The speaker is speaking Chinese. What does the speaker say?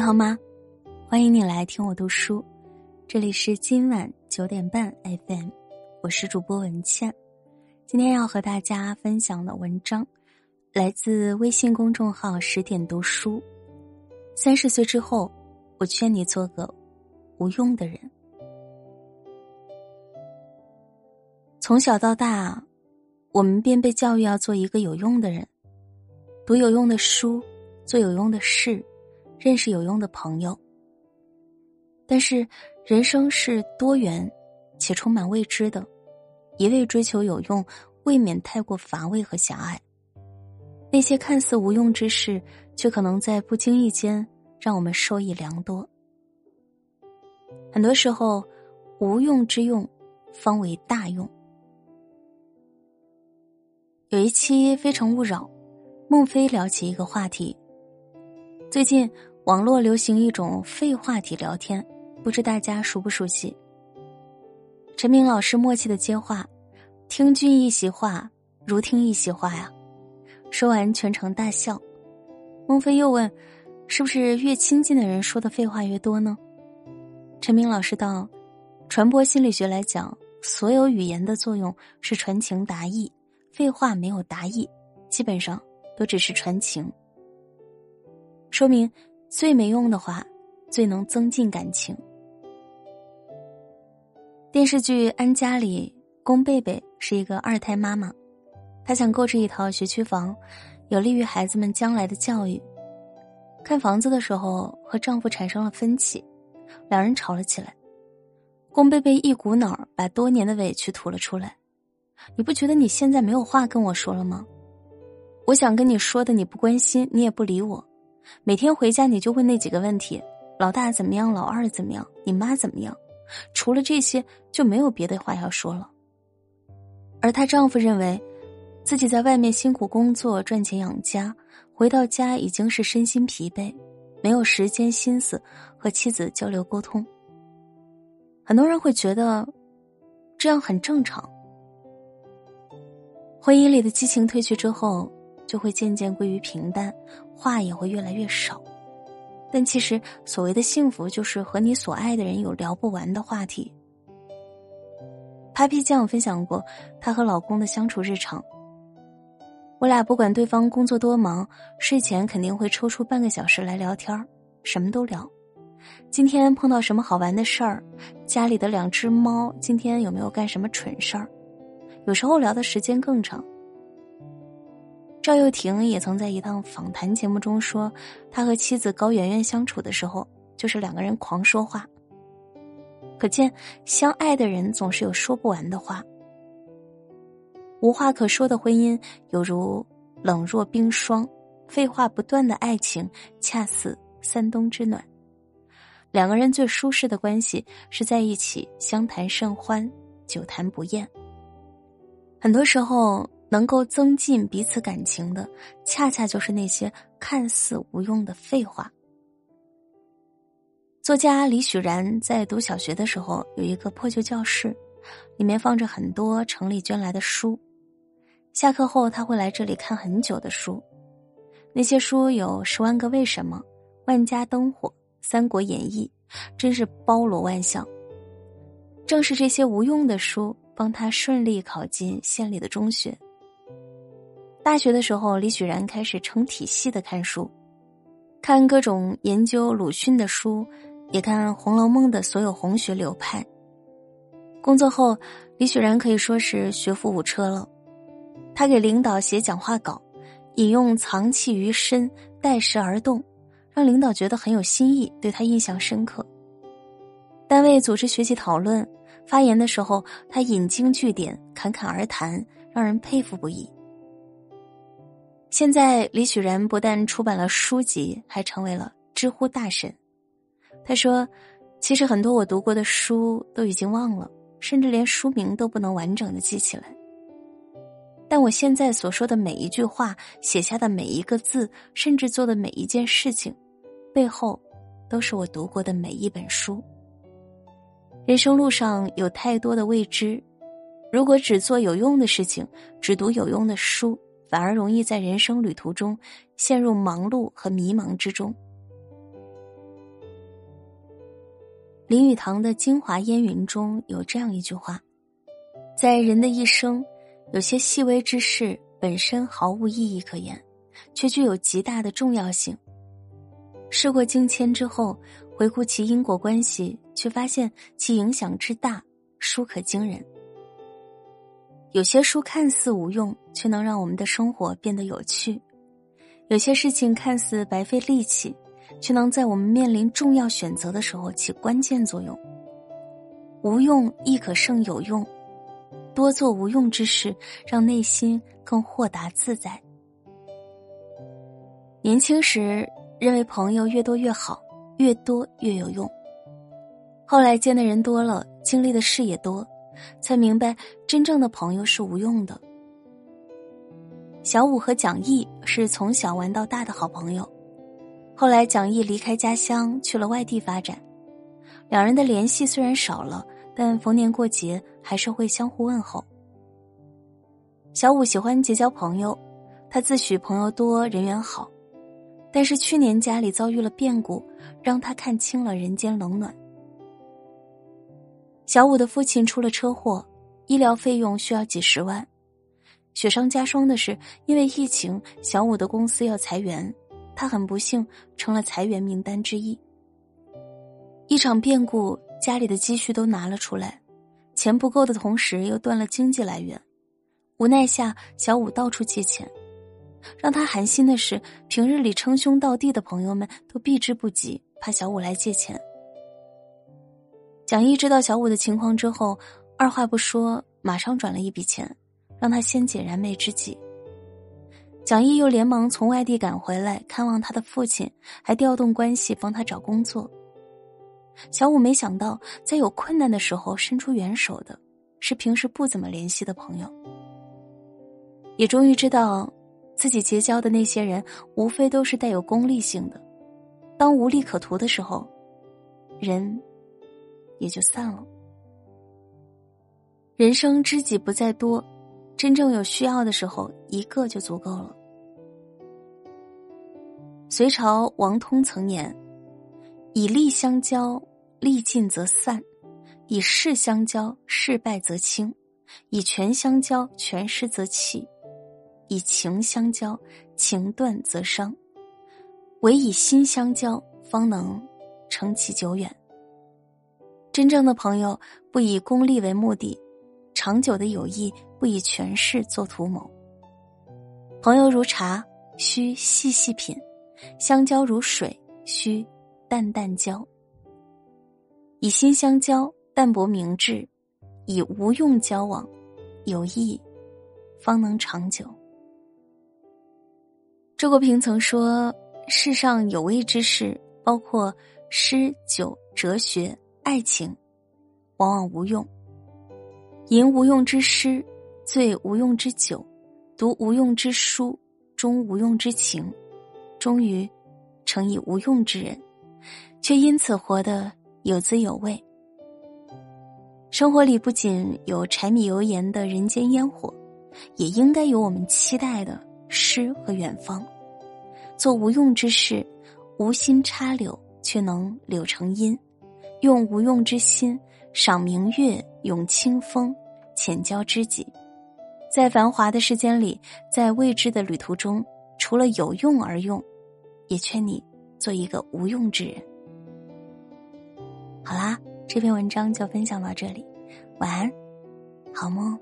你好吗？欢迎你来听我读书，这里是今晚九点半 FM，我是主播文倩。今天要和大家分享的文章来自微信公众号十点读书。三十岁之后，我劝你做个无用的人。从小到大，我们便被教育要做一个有用的人，读有用的书，做有用的事。认识有用的朋友，但是人生是多元且充满未知的，一味追求有用，未免太过乏味和狭隘。那些看似无用之事，却可能在不经意间让我们受益良多。很多时候，无用之用，方为大用。有一期《非诚勿扰》，孟非聊起一个话题，最近。网络流行一种废话题聊天，不知大家熟不熟悉？陈明老师默契的接话：“听君一席话，如听一席话呀。”说完全程大笑。孟非又问：“是不是越亲近的人说的废话越多呢？”陈明老师道：“传播心理学来讲，所有语言的作用是传情达意，废话没有达意，基本上都只是传情。说明。”最没用的话，最能增进感情。电视剧《安家》里，宫贝贝是一个二胎妈妈，她想购置一套学区房，有利于孩子们将来的教育。看房子的时候，和丈夫产生了分歧，两人吵了起来。宫贝贝一股脑儿把多年的委屈吐了出来：“你不觉得你现在没有话跟我说了吗？我想跟你说的，你不关心，你也不理我。”每天回家你就问那几个问题：老大怎么样？老二怎么样？你妈怎么样？除了这些就没有别的话要说了。而她丈夫认为，自己在外面辛苦工作赚钱养家，回到家已经是身心疲惫，没有时间心思和妻子交流沟通。很多人会觉得，这样很正常。婚姻里的激情褪去之后。就会渐渐归于平淡，话也会越来越少。但其实，所谓的幸福，就是和你所爱的人有聊不完的话题。Papi 酱分享过她和老公的相处日常。我俩不管对方工作多忙，睡前肯定会抽出半个小时来聊天什么都聊。今天碰到什么好玩的事儿？家里的两只猫今天有没有干什么蠢事儿？有时候聊的时间更长。赵又廷也曾在一档访谈节目中说，他和妻子高圆圆相处的时候，就是两个人狂说话。可见，相爱的人总是有说不完的话。无话可说的婚姻，犹如冷若冰霜；废话不断的爱情，恰似三冬之暖。两个人最舒适的关系，是在一起相谈甚欢，久谈不厌。很多时候。能够增进彼此感情的，恰恰就是那些看似无用的废话。作家李许然在读小学的时候，有一个破旧教室，里面放着很多城里捐来的书。下课后，他会来这里看很久的书，那些书有《十万个为什么》《万家灯火》《三国演义》，真是包罗万象。正是这些无用的书，帮他顺利考进县里的中学。大学的时候，李许然开始成体系的看书，看各种研究鲁迅的书，也看《红楼梦》的所有红学流派。工作后，李许然可以说是学富五车了。他给领导写讲话稿，引用“藏器于身，待时而动”，让领导觉得很有新意，对他印象深刻。单位组织学习讨论，发言的时候他引经据典，侃侃而谈，让人佩服不已。现在，李许然不但出版了书籍，还成为了知乎大神。他说：“其实很多我读过的书都已经忘了，甚至连书名都不能完整的记起来。但我现在所说的每一句话，写下的每一个字，甚至做的每一件事情，背后都是我读过的每一本书。人生路上有太多的未知，如果只做有用的事情，只读有用的书。”反而容易在人生旅途中陷入忙碌和迷茫之中。林语堂的《京华烟云》中有这样一句话：“在人的一生，有些细微之事本身毫无意义可言，却具有极大的重要性。事过境迁之后，回顾其因果关系，却发现其影响之大，殊可惊人。有些书看似无用，却能让我们的生活变得有趣；有些事情看似白费力气。”却能在我们面临重要选择的时候起关键作用。无用亦可胜有用，多做无用之事，让内心更豁达自在。年轻时认为朋友越多越好，越多越有用。后来见的人多了，经历的事也多，才明白真正的朋友是无用的。小五和蒋毅是从小玩到大的好朋友。后来，蒋毅离开家乡去了外地发展，两人的联系虽然少了，但逢年过节还是会相互问候。小五喜欢结交朋友，他自诩朋友多人缘好，但是去年家里遭遇了变故，让他看清了人间冷暖。小五的父亲出了车祸，医疗费用需要几十万，雪上加霜的是，因为疫情，小五的公司要裁员。他很不幸成了裁员名单之一。一场变故，家里的积蓄都拿了出来，钱不够的同时又断了经济来源。无奈下，小五到处借钱。让他寒心的是，平日里称兄道弟的朋友们都避之不及，怕小五来借钱。蒋毅知道小五的情况之后，二话不说，马上转了一笔钱，让他先解燃眉之急。蒋毅又连忙从外地赶回来看望他的父亲，还调动关系帮他找工作。小五没想到，在有困难的时候伸出援手的，是平时不怎么联系的朋友。也终于知道，自己结交的那些人，无非都是带有功利性的。当无利可图的时候，人也就散了。人生知己不在多。真正有需要的时候，一个就足够了。隋朝王通曾言：“以利相交，利尽则散；以势相交，势败则轻；以权相交，权失则弃；以情相交，情断则伤。唯以心相交，方能成其久远。”真正的朋友不以功利为目的。长久的友谊不以权势做图谋。朋友如茶，需细细品；相交如水，需淡淡交。以心相交，淡泊明志；以无用交往，友谊方能长久。周国平曾说：“世上有味之事，包括诗、酒、哲学、爱情，往往无用。”吟无用之诗，醉无用之酒，读无用之书，终无用之情，终于成以无用之人，却因此活得有滋有味。生活里不仅有柴米油盐的人间烟火，也应该有我们期待的诗和远方。做无用之事，无心插柳，却能柳成荫；用无用之心，赏明月，咏清风。浅交知己，在繁华的世间里，在未知的旅途中，除了有用而用，也劝你做一个无用之人。好啦，这篇文章就分享到这里，晚安，好梦。